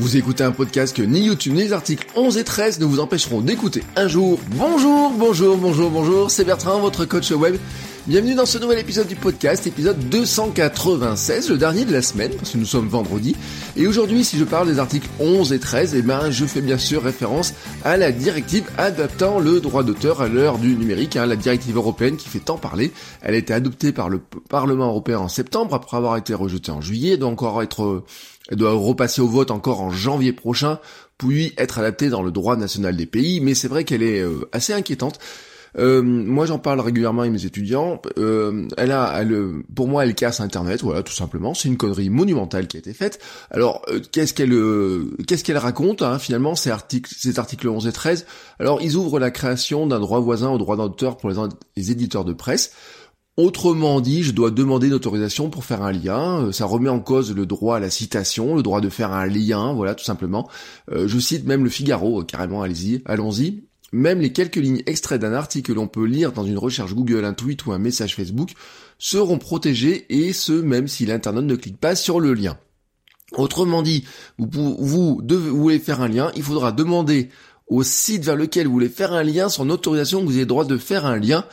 Vous écoutez un podcast que ni YouTube ni les articles 11 et 13 ne vous empêcheront d'écouter un jour. Bonjour, bonjour, bonjour, bonjour, c'est Bertrand, votre coach web. Bienvenue dans ce nouvel épisode du podcast, épisode 296, le dernier de la semaine, parce que nous sommes vendredi. Et aujourd'hui, si je parle des articles 11 et 13, eh ben, je fais bien sûr référence à la directive adaptant le droit d'auteur à l'heure du numérique, hein, la directive européenne qui fait tant parler. Elle a été adoptée par le Parlement européen en septembre, après avoir été rejetée en juillet, doit encore être, elle doit repasser au vote encore en janvier prochain, puis être adaptée dans le droit national des pays, mais c'est vrai qu'elle est euh, assez inquiétante. Euh, moi, j'en parle régulièrement avec mes étudiants. Euh, elle a, elle, pour moi, elle casse Internet. Voilà, tout simplement. C'est une connerie monumentale qui a été faite. Alors, euh, qu'est-ce qu'elle, euh, qu'est-ce qu'elle raconte hein, finalement ces articles, ces articles 11 et 13 Alors, ils ouvrent la création d'un droit voisin au droit d'auteur pour les, les éditeurs de presse. Autrement dit, je dois demander une autorisation pour faire un lien. Ça remet en cause le droit à la citation, le droit de faire un lien, voilà, tout simplement. Euh, je cite même le Figaro, carrément, allez-y, allons-y. Même les quelques lignes extraits d'un article que l'on peut lire dans une recherche Google, un tweet ou un message Facebook seront protégés et ce même si l'internaute ne clique pas sur le lien. Autrement dit, vous, vous, vous, voulez faire un lien, il faudra demander au site vers lequel vous voulez faire un lien son autorisation que vous ayez le droit de faire un lien.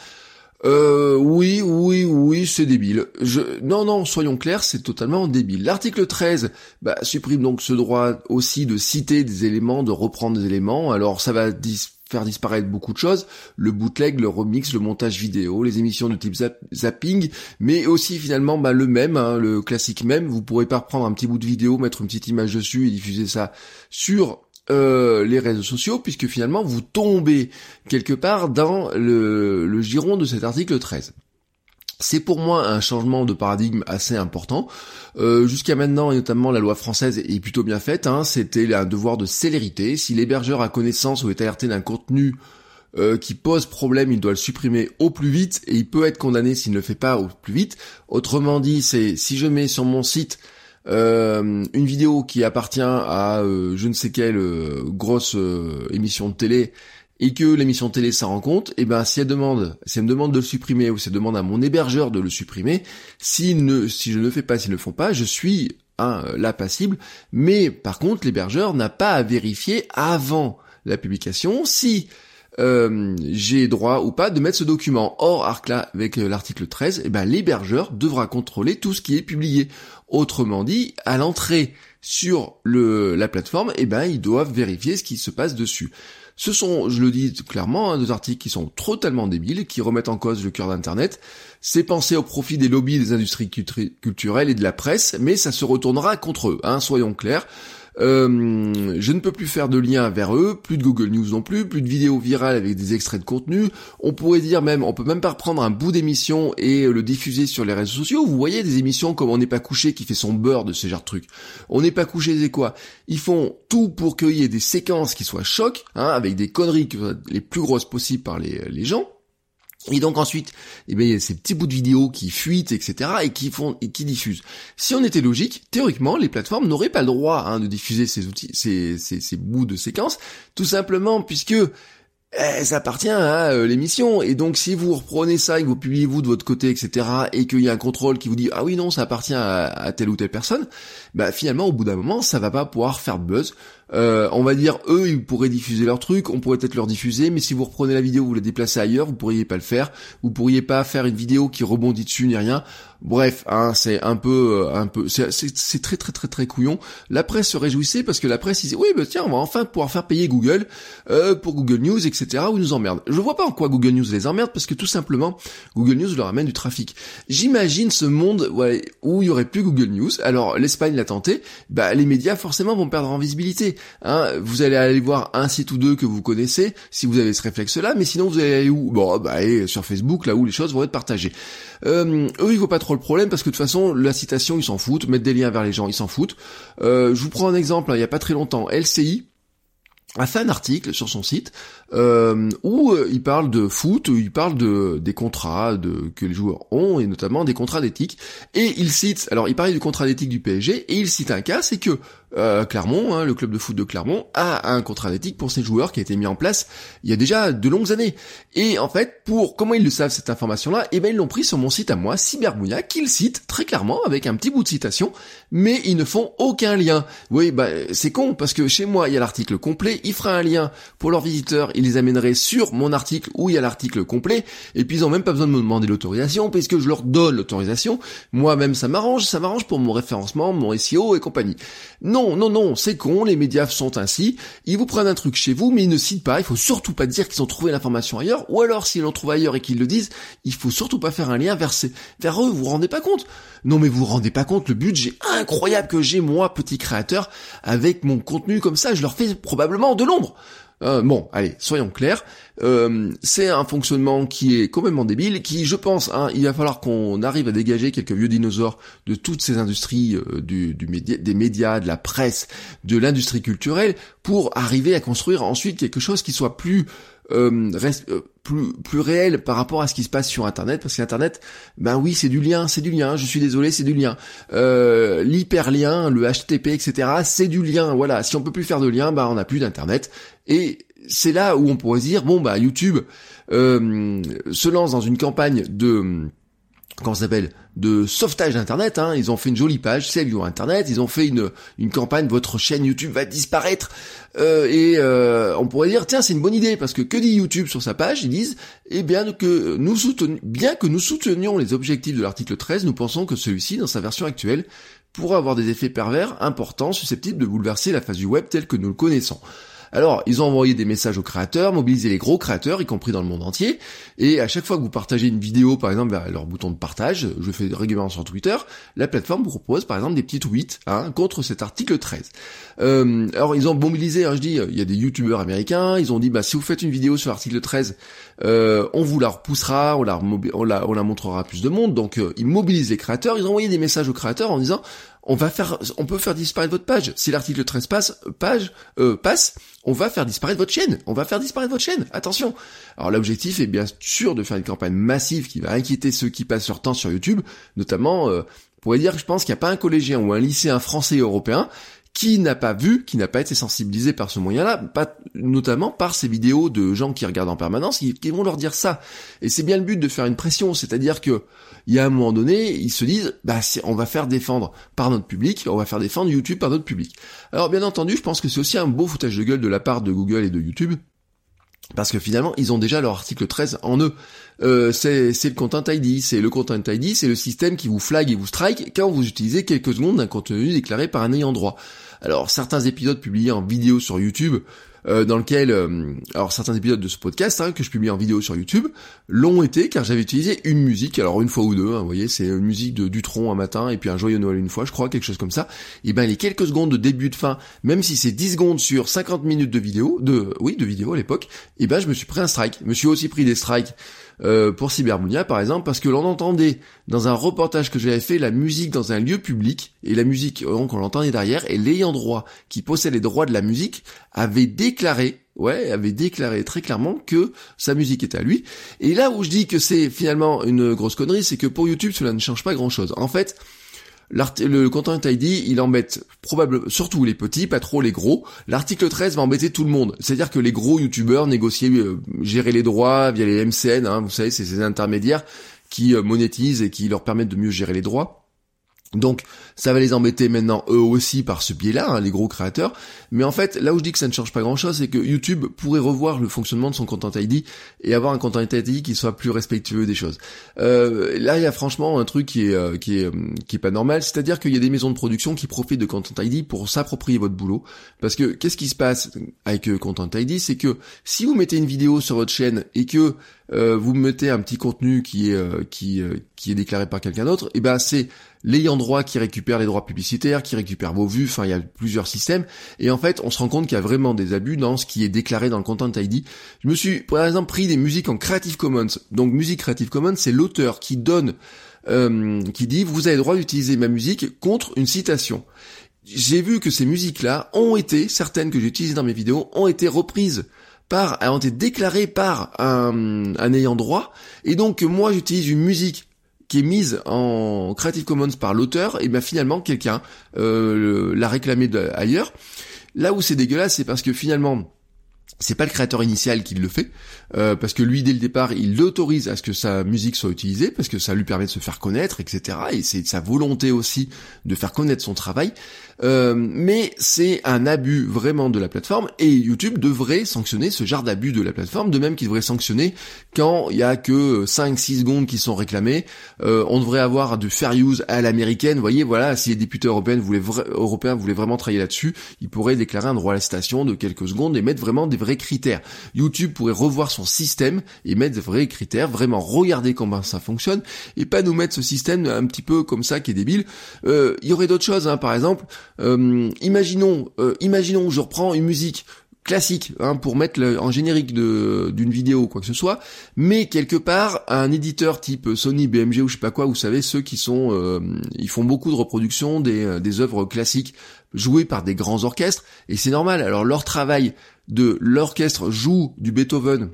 Euh, oui, oui, oui, c'est débile. Je, non, non, soyons clairs, c'est totalement débile. L'article 13 bah, supprime donc ce droit aussi de citer des éléments, de reprendre des éléments. Alors ça va dis faire disparaître beaucoup de choses, le bootleg, le remix, le montage vidéo, les émissions de type zapping, mais aussi finalement bah, le même, hein, le classique même, vous pourrez pas reprendre un petit bout de vidéo, mettre une petite image dessus et diffuser ça sur euh, les réseaux sociaux, puisque finalement vous tombez quelque part dans le, le giron de cet article 13. C'est pour moi un changement de paradigme assez important. Euh, jusqu'à maintenant, et notamment la loi française est plutôt bien faite. Hein. C'était un devoir de célérité. Si l'hébergeur a connaissance ou est alerté d'un contenu euh, qui pose problème, il doit le supprimer au plus vite et il peut être condamné s'il ne le fait pas au plus vite. Autrement dit, c'est si je mets sur mon site euh, une vidéo qui appartient à je ne sais quelle grosse émission de télé et que l'émission télé ça rend compte, et eh ben si elle demande, si elle me demande de le supprimer ou si elle demande à mon hébergeur de le supprimer, si ne, si je ne le fais pas, s'ils ne le font pas, je suis hein, là passible. Mais par contre, l'hébergeur n'a pas à vérifier avant la publication si euh, j'ai droit ou pas de mettre ce document. Or, là, avec euh, l'article 13, eh ben, l'hébergeur devra contrôler tout ce qui est publié. Autrement dit, à l'entrée sur le, la plateforme, eh ben, ils doivent vérifier ce qui se passe dessus. Ce sont, je le dis clairement, hein, des articles qui sont totalement débiles, qui remettent en cause le cœur d'Internet. C'est pensé au profit des lobbies des industries culturelles et de la presse, mais ça se retournera contre eux, hein, soyons clairs. Euh, je ne peux plus faire de lien vers eux, plus de Google News non plus, plus de vidéos virales avec des extraits de contenu. On pourrait dire même, on peut même pas reprendre un bout d'émission et le diffuser sur les réseaux sociaux. Vous voyez des émissions comme On n'est pas couché qui fait son beurre de ce genre de trucs. On n'est pas couché, c'est quoi? Ils font tout pour qu'il y ait des séquences qui soient chocs, hein, avec des conneries les plus grosses possibles par les, les gens et donc ensuite, eh bien, il y a ces petits bouts de vidéo qui fuitent, etc., et qui font et qui diffusent. Si on était logique, théoriquement, les plateformes n'auraient pas le droit hein, de diffuser ces outils, ces, ces, bouts de séquences, tout simplement puisque eh, ça appartient à euh, l'émission. Et donc si vous reprenez ça et que vous publiez vous de votre côté, etc., et qu'il y a un contrôle qui vous dit ah oui non ça appartient à, telle ou telle personne, bah finalement au bout d'un moment ça va pas pouvoir faire buzz. Euh, on va dire eux ils pourraient diffuser leur truc, on pourrait peut-être leur diffuser, mais si vous reprenez la vidéo, vous la déplacez ailleurs, vous pourriez pas le faire, vous pourriez pas faire une vidéo qui rebondit dessus ni rien. Bref, hein, c'est un peu, euh, un peu, c'est très très très très couillon. La presse se réjouissait parce que la presse disait oui, bah tiens, on va enfin pouvoir faire payer Google euh, pour Google News, etc. Ou nous emmerde. Je vois pas en quoi Google News les emmerde parce que tout simplement Google News leur amène du trafic. J'imagine ce monde ouais, où il y aurait plus Google News. Alors l'Espagne l'a tenté, bah les médias forcément vont perdre en visibilité. Hein, vous allez aller voir un site ou deux que vous connaissez, si vous avez ce réflexe-là, mais sinon vous allez aller où? Bon, bah allez sur Facebook, là où les choses vont être partagées. Euh, eux, ils voient pas trop le problème parce que de toute façon, la citation, ils s'en foutent, mettre des liens vers les gens, ils s'en foutent. Euh, je vous prends un exemple, hein, il y a pas très longtemps, LCI a fait un article sur son site euh, où euh, il parle de foot, où il parle de des contrats de, que les joueurs ont et notamment des contrats d'éthique. Et il cite, alors il parlait du contrat d'éthique du PSG et il cite un cas, c'est que euh, Clermont, hein, le club de foot de Clermont, a un contrat d'éthique pour ses joueurs qui a été mis en place il y a déjà de longues années. Et en fait, pour comment ils le savent cette information-là Eh ben ils l'ont pris sur mon site à moi, Cyberbouilla, qu'il cite très clairement avec un petit bout de citation, mais ils ne font aucun lien. Oui, bah c'est con parce que chez moi il y a l'article complet, il fera un lien pour leurs visiteurs il les amènerait sur mon article où il y a l'article complet, et puis ils ont même pas besoin de me demander l'autorisation, puisque je leur donne l'autorisation. Moi-même, ça m'arrange, ça m'arrange pour mon référencement, mon SEO et compagnie. Non, non, non, c'est con, les médias sont ainsi. Ils vous prennent un truc chez vous, mais ils ne citent pas. Il faut surtout pas dire qu'ils ont trouvé l'information ailleurs, ou alors s'ils l'ont trouvé ailleurs et qu'ils le disent, il faut surtout pas faire un lien vers, vers eux. Vous vous rendez pas compte? Non, mais vous vous rendez pas compte le budget incroyable que j'ai moi, petit créateur, avec mon contenu comme ça. Je leur fais probablement de l'ombre. Euh, bon, allez, soyons clairs. Euh, c'est un fonctionnement qui est complètement débile, qui, je pense, hein, il va falloir qu'on arrive à dégager quelques vieux dinosaures de toutes ces industries, euh, du, des médias, de la presse, de l'industrie culturelle, pour arriver à construire ensuite quelque chose qui soit plus euh, euh, plus plus réel par rapport à ce qui se passe sur internet parce qu'internet ben oui c'est du lien c'est du lien je suis désolé c'est du lien. Euh, l'hyperlien le HTTP etc c'est du lien voilà. Si on peut plus faire de lien ben on n'a plus d'internet. Et c'est là où on pourrait dire bon bah YouTube euh, se lance dans une campagne de comment ça s'appelle de sauvetage d'internet hein. ils ont fait une jolie page Save Your Internet. Ils ont fait une une campagne votre chaîne YouTube va disparaître. Euh, et euh, on pourrait dire tiens c'est une bonne idée parce que que dit YouTube sur sa page? Ils disent eh bien que nous soutenions bien que nous soutenions les objectifs de l'article 13 nous pensons que celui-ci dans sa version actuelle pourrait avoir des effets pervers importants susceptibles de bouleverser la phase du web telle que nous le connaissons alors, ils ont envoyé des messages aux créateurs, mobilisé les gros créateurs, y compris dans le monde entier, et à chaque fois que vous partagez une vidéo, par exemple, vers leur bouton de partage, je fais régulièrement sur Twitter, la plateforme vous propose, par exemple, des petits tweets hein, contre cet article 13. Euh, alors, ils ont mobilisé, hein, je dis, il y a des youtubeurs américains, ils ont dit, bah, si vous faites une vidéo sur l'article 13, euh, on vous la repoussera, on la montrera à plus de monde, donc euh, ils mobilisent les créateurs, ils ont envoyé des messages aux créateurs en disant, on va faire, on peut faire disparaître votre page. Si l'article 13 passe, page, euh, passe, on va faire disparaître votre chaîne. On va faire disparaître votre chaîne. Attention. Alors l'objectif est bien sûr de faire une campagne massive qui va inquiéter ceux qui passent leur temps sur YouTube, notamment, euh, on pourrait dire que je pense qu'il n'y a pas un collégien ou un lycéen français européen qui n'a pas vu, qui n'a pas été sensibilisé par ce moyen-là, pas, notamment par ces vidéos de gens qui regardent en permanence, qui, vont leur dire ça. Et c'est bien le but de faire une pression, c'est-à-dire que il y a un moment donné, ils se disent, bah on va faire défendre par notre public, on va faire défendre YouTube par notre public. Alors bien entendu, je pense que c'est aussi un beau foutage de gueule de la part de Google et de YouTube, parce que finalement, ils ont déjà leur article 13 en eux. Euh, c'est le Content ID. C'est le Content ID, c'est le système qui vous flag et vous strike quand vous utilisez quelques secondes d'un contenu déclaré par un ayant droit. Alors certains épisodes publiés en vidéo sur YouTube, euh, dans lequel, euh, alors certains épisodes de ce podcast hein, que je publie en vidéo sur YouTube, l'ont été car j'avais utilisé une musique, alors une fois ou deux, hein, vous voyez, c'est une musique de Dutron un matin et puis un joyeux Noël une fois, je crois, quelque chose comme ça. Et ben les quelques secondes de début de fin, même si c'est 10 secondes sur 50 minutes de vidéo, de oui de vidéo à l'époque, et ben je me suis pris un strike. Je me suis aussi pris des strikes euh, pour Cyberbounia par exemple, parce que l'on entendait dans un reportage que j'avais fait la musique dans un lieu public, et la musique, donc on l'entendait derrière, et l'ayant droit qui possède les droits de la musique avait déclaré ouais, avait déclaré très clairement que sa musique était à lui. Et là où je dis que c'est finalement une grosse connerie, c'est que pour YouTube, cela ne change pas grand chose. En fait, le Content ID, il embête probablement, surtout les petits, pas trop les gros. L'article 13 va embêter tout le monde. C'est-à-dire que les gros youtubeurs négocier, euh, gérer les droits via les MCN, hein, vous savez, c'est ces intermédiaires qui euh, monétisent et qui leur permettent de mieux gérer les droits. Donc ça va les embêter maintenant eux aussi par ce biais-là, hein, les gros créateurs. Mais en fait, là où je dis que ça ne change pas grand-chose, c'est que YouTube pourrait revoir le fonctionnement de son Content ID et avoir un Content ID qui soit plus respectueux des choses. Euh, là, il y a franchement un truc qui est euh, qui est euh, qui est pas normal, c'est-à-dire qu'il y a des maisons de production qui profitent de Content ID pour s'approprier votre boulot. Parce que qu'est-ce qui se passe avec Content ID, c'est que si vous mettez une vidéo sur votre chaîne et que euh, vous mettez un petit contenu qui est euh, est déclaré par quelqu'un d'autre, et ben c'est l'ayant droit qui récupère les droits publicitaires, qui récupère vos vues, enfin il y a plusieurs systèmes, et en fait on se rend compte qu'il y a vraiment des abus dans ce qui est déclaré dans le Content ID. Je me suis par exemple pris des musiques en Creative Commons, donc musique Creative Commons c'est l'auteur qui donne, euh, qui dit vous avez le droit d'utiliser ma musique contre une citation. J'ai vu que ces musiques-là ont été, certaines que j'ai utilisées dans mes vidéos, ont été reprises par, ont été déclarées par un, un ayant droit, et donc moi j'utilise une musique qui est mise en Creative Commons par l'auteur, et bien finalement quelqu'un euh, l'a réclamé ailleurs. Là où c'est dégueulasse, c'est parce que finalement c'est pas le créateur initial qui le fait, euh, parce que lui dès le départ il autorise à ce que sa musique soit utilisée, parce que ça lui permet de se faire connaître, etc. Et c'est sa volonté aussi de faire connaître son travail. Euh, mais c'est un abus vraiment de la plateforme et YouTube devrait sanctionner ce genre d'abus de la plateforme, de même qu'il devrait sanctionner quand il y a que 5-6 secondes qui sont réclamées. Euh, on devrait avoir du fair use à l'américaine. Vous voyez, voilà, si les députés européens voulaient, européens voulaient vraiment travailler là-dessus, ils pourraient déclarer un droit à la citation de quelques secondes et mettre vraiment des vrais critères. YouTube pourrait revoir son système et mettre des vrais critères, vraiment regarder comment ça fonctionne et pas nous mettre ce système un petit peu comme ça qui est débile. Euh, il y aurait d'autres choses, hein, par exemple. Euh, imaginons, euh, imaginons, je reprends une musique classique hein, pour mettre en générique d'une vidéo ou quoi que ce soit, mais quelque part un éditeur type Sony, BMG ou je sais pas quoi, vous savez ceux qui sont, euh, ils font beaucoup de reproductions des, des œuvres classiques jouées par des grands orchestres et c'est normal. Alors leur travail de l'orchestre joue du Beethoven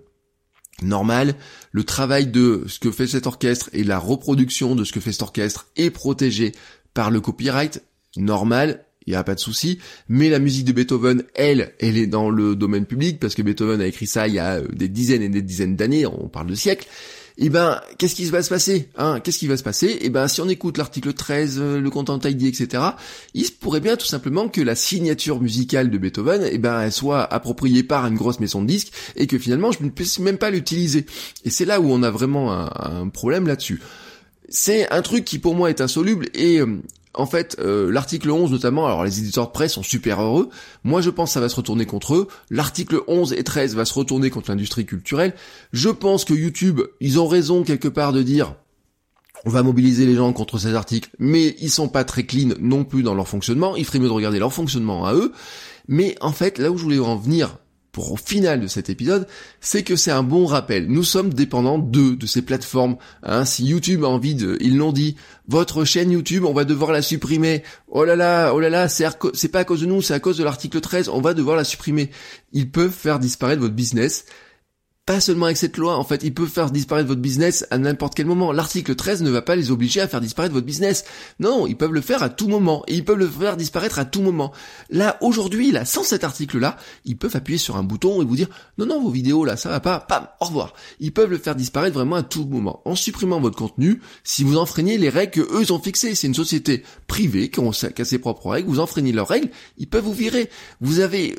normal, le travail de ce que fait cet orchestre et la reproduction de ce que fait cet orchestre est protégé par le copyright normal, il n'y a pas de souci, mais la musique de Beethoven, elle, elle est dans le domaine public, parce que Beethoven a écrit ça il y a euh, des dizaines et des dizaines d'années, on parle de siècles, et eh ben, qu'est-ce qui va se passer hein? Qu'est-ce qui va se passer? Et eh ben, si on écoute l'article 13, euh, le content ID, etc., il se pourrait bien tout simplement que la signature musicale de Beethoven, et eh ben, elle soit appropriée par une grosse maison de disques, et que finalement, je ne puisse même pas l'utiliser. Et c'est là où on a vraiment un, problème là-dessus. C'est un truc qui pour moi est insoluble, et euh, en fait, euh, l'article 11 notamment, alors les éditeurs de presse sont super heureux. Moi, je pense que ça va se retourner contre eux. L'article 11 et 13 va se retourner contre l'industrie culturelle. Je pense que YouTube, ils ont raison quelque part de dire on va mobiliser les gens contre ces articles, mais ils sont pas très clean non plus dans leur fonctionnement. Il ferait mieux de regarder leur fonctionnement à eux. Mais en fait, là où je voulais en venir pour au final de cet épisode, c'est que c'est un bon rappel. Nous sommes dépendants de, de ces plateformes. Hein. Si YouTube a envie de, ils l'ont dit, votre chaîne YouTube, on va devoir la supprimer. Oh là là, oh là là, c'est, c'est pas à cause de nous, c'est à cause de l'article 13, on va devoir la supprimer. Ils peuvent faire disparaître votre business pas seulement avec cette loi, en fait, ils peuvent faire disparaître votre business à n'importe quel moment. L'article 13 ne va pas les obliger à faire disparaître votre business. Non, ils peuvent le faire à tout moment. Et ils peuvent le faire disparaître à tout moment. Là, aujourd'hui, là, sans cet article-là, ils peuvent appuyer sur un bouton et vous dire, non, non, vos vidéos, là, ça va pas, pam, au revoir. Ils peuvent le faire disparaître vraiment à tout moment. En supprimant votre contenu, si vous enfreignez les règles que eux ont fixées, c'est une société privée qui a ses propres règles, vous enfreignez leurs règles, ils peuvent vous virer. Vous avez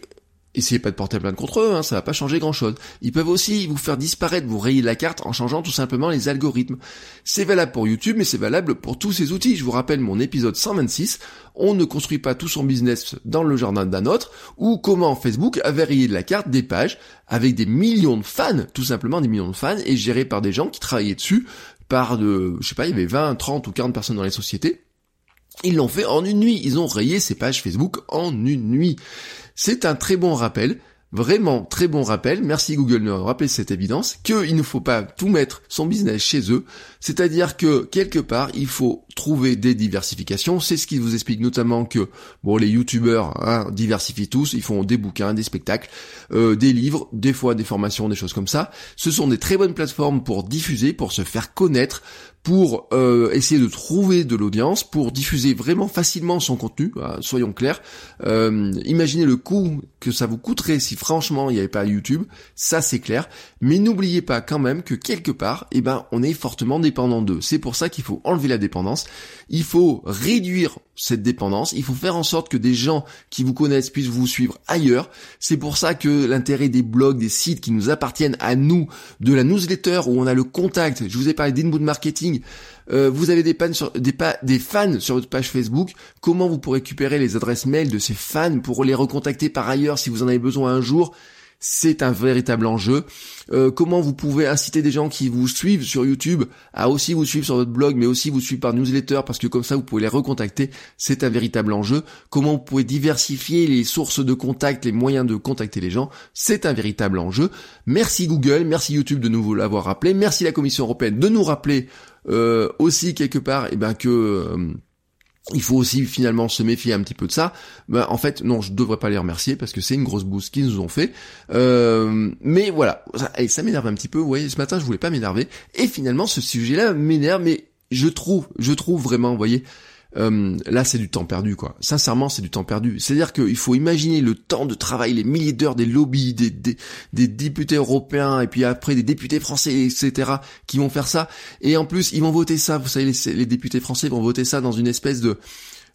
essayez pas de porter plainte contre eux, hein, ça va pas changer grand chose. Ils peuvent aussi vous faire disparaître, vous rayer la carte en changeant tout simplement les algorithmes. C'est valable pour YouTube, mais c'est valable pour tous ces outils. Je vous rappelle mon épisode 126, on ne construit pas tout son business dans le jardin d'un autre, ou comment Facebook avait rayé de la carte des pages avec des millions de fans, tout simplement des millions de fans, et gérés par des gens qui travaillaient dessus, par de, je sais pas, il y avait 20, 30 ou 40 personnes dans les sociétés. Ils l'ont fait en une nuit. Ils ont rayé ces pages Facebook en une nuit. C'est un très bon rappel, vraiment très bon rappel, merci Google de rappeler cette évidence, qu'il ne faut pas tout mettre son business chez eux, c'est-à-dire que quelque part il faut trouver des diversifications, c'est ce qui vous explique notamment que bon les youtubeurs hein, diversifient tous, ils font des bouquins, des spectacles, euh, des livres, des fois des formations, des choses comme ça, ce sont des très bonnes plateformes pour diffuser, pour se faire connaître, pour euh, essayer de trouver de l'audience, pour diffuser vraiment facilement son contenu, hein, soyons clairs. Euh, imaginez le coût que ça vous coûterait si franchement il n'y avait pas YouTube, ça c'est clair. Mais n'oubliez pas quand même que quelque part, eh ben, on est fortement dépendant d'eux. C'est pour ça qu'il faut enlever la dépendance. Il faut réduire cette dépendance. Il faut faire en sorte que des gens qui vous connaissent puissent vous suivre ailleurs. C'est pour ça que l'intérêt des blogs, des sites qui nous appartiennent à nous, de la newsletter où on a le contact. Je vous ai parlé d'inbound marketing. Euh, vous avez des, fans sur votre page Facebook. Comment vous pourrez récupérer les adresses mail de ces fans pour les recontacter par ailleurs si vous en avez besoin un jour? C'est un véritable enjeu. Euh, comment vous pouvez inciter des gens qui vous suivent sur YouTube à aussi vous suivre sur votre blog, mais aussi vous suivre par newsletter, parce que comme ça vous pouvez les recontacter, c'est un véritable enjeu. Comment vous pouvez diversifier les sources de contact, les moyens de contacter les gens, c'est un véritable enjeu. Merci Google, merci YouTube de nous l'avoir rappelé, merci la Commission européenne de nous rappeler euh, aussi quelque part eh ben, que... Euh, il faut aussi finalement se méfier un petit peu de ça. Ben, en fait, non, je devrais pas les remercier parce que c'est une grosse bouse qu'ils nous ont fait. Euh, mais voilà, ça m'énerve un petit peu. Vous voyez, ce matin, je voulais pas m'énerver. Et finalement, ce sujet-là m'énerve, mais je trouve, je trouve vraiment, vous voyez, euh, là c'est du temps perdu quoi. Sincèrement c'est du temps perdu. C'est-à-dire qu'il faut imaginer le temps de travail, les milliers d'heures des lobbies, des, des, des, députés européens et puis après des députés français, etc. qui vont faire ça. Et en plus ils vont voter ça, vous savez les, les députés français vont voter ça dans une espèce de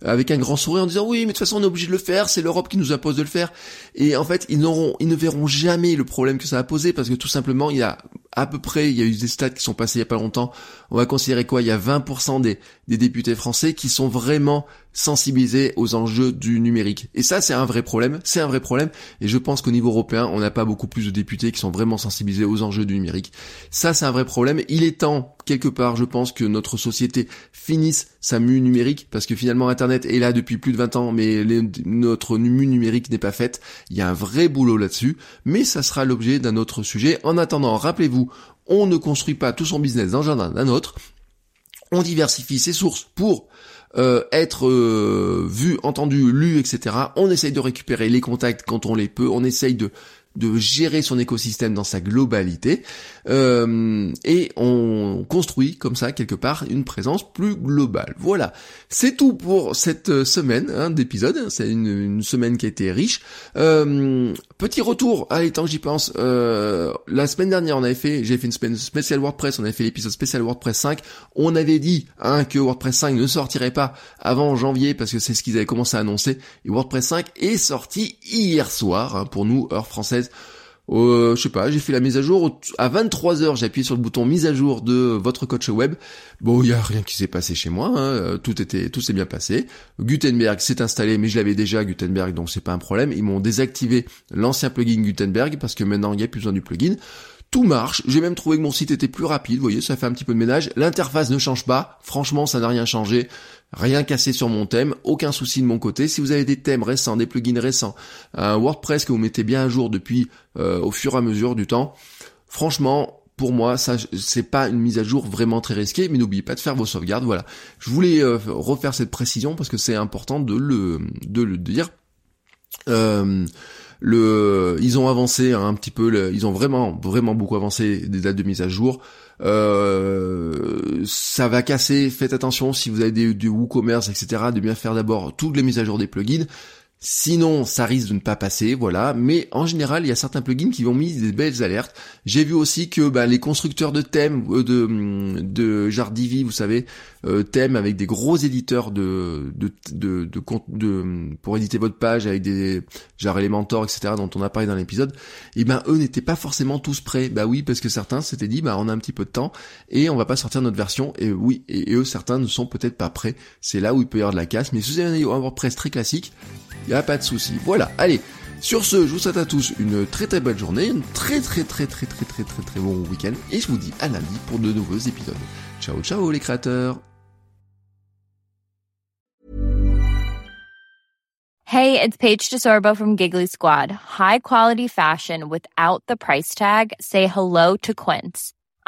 avec un grand sourire en disant oui mais de toute façon on est obligé de le faire, c'est l'Europe qui nous impose de le faire. Et en fait ils n'auront, ils ne verront jamais le problème que ça a posé parce que tout simplement il y a à peu près, il y a eu des stats qui sont passés il y a pas longtemps. On va considérer quoi? Il y a 20% des, des députés français qui sont vraiment sensibilisés aux enjeux du numérique. Et ça, c'est un vrai problème. C'est un vrai problème. Et je pense qu'au niveau européen, on n'a pas beaucoup plus de députés qui sont vraiment sensibilisés aux enjeux du numérique. Ça, c'est un vrai problème. Il est temps, quelque part, je pense que notre société finisse sa mue numérique, parce que finalement, Internet est là depuis plus de 20 ans, mais notre mue numérique n'est pas faite. Il y a un vrai boulot là-dessus. Mais ça sera l'objet d'un autre sujet. En attendant, rappelez-vous, on ne construit pas tout son business dans un jardin d'un autre. On diversifie ses sources pour euh, être euh, vu, entendu, lu, etc. On essaye de récupérer les contacts quand on les peut. On essaye de de gérer son écosystème dans sa globalité euh, et on construit comme ça quelque part une présence plus globale. Voilà, c'est tout pour cette semaine hein, d'épisode. C'est une, semaine qui a été riche. Euh, petit retour, allez tant que j'y pense. Euh, la semaine dernière, on avait fait, j'ai fait une semaine spéciale WordPress. On avait fait l'épisode spécial WordPress 5. On avait dit hein, que WordPress 5 ne sortirait pas avant janvier parce que c'est ce qu'ils avaient commencé à annoncer. Et WordPress 5 est sorti hier soir hein, pour nous heure française euh, je sais pas, j'ai fait la mise à jour. À 23h, j'ai appuyé sur le bouton mise à jour de votre coach web. Bon, il y a rien qui s'est passé chez moi. Hein. Euh, tout était, tout s'est bien passé. Gutenberg s'est installé, mais je l'avais déjà Gutenberg, donc c'est pas un problème. Ils m'ont désactivé l'ancien plugin Gutenberg parce que maintenant il n'y a plus besoin du plugin. Tout marche, j'ai même trouvé que mon site était plus rapide, vous voyez, ça fait un petit peu de ménage. L'interface ne change pas, franchement ça n'a rien changé. Rien cassé sur mon thème, aucun souci de mon côté. Si vous avez des thèmes récents, des plugins récents, un WordPress que vous mettez bien à jour depuis euh, au fur et à mesure du temps, franchement, pour moi, ça c'est pas une mise à jour vraiment très risquée, mais n'oubliez pas de faire vos sauvegardes. Voilà, je voulais euh, refaire cette précision parce que c'est important de le de le dire. Euh, le, ils ont avancé un petit peu, ils ont vraiment vraiment beaucoup avancé des dates de mise à jour. Euh, ça va casser. Faites attention si vous avez du WooCommerce, etc. De bien faire d'abord toutes les mises à jour des plugins. Sinon, ça risque de ne pas passer, voilà. Mais en général, il y a certains plugins qui vont mis des belles alertes. J'ai vu aussi que bah, les constructeurs de thèmes, euh, de, de Jardivi, vous savez, euh, thèmes avec des gros éditeurs de de, de, de, de, pour éditer votre page avec des genre Elementor, etc. dont on a parlé dans l'épisode. Et eh ben eux n'étaient pas forcément tous prêts. Bah oui, parce que certains s'étaient dit, bah on a un petit peu de temps et on va pas sortir notre version. Et oui, et, eux certains ne sont peut-être pas prêts. C'est là où il peut y avoir de la casse. Mais si vous avez un WordPress très classique y a pas de souci. Voilà, allez. Sur ce, je vous souhaite à tous une très très belle journée, une très très très très très très très très bon week-end et je vous dis à lundi pour de nouveaux épisodes. Ciao ciao les créateurs. Hey, it's Paige DeSorbo from Giggly Squad. High quality fashion without the price tag. Say hello to Quince.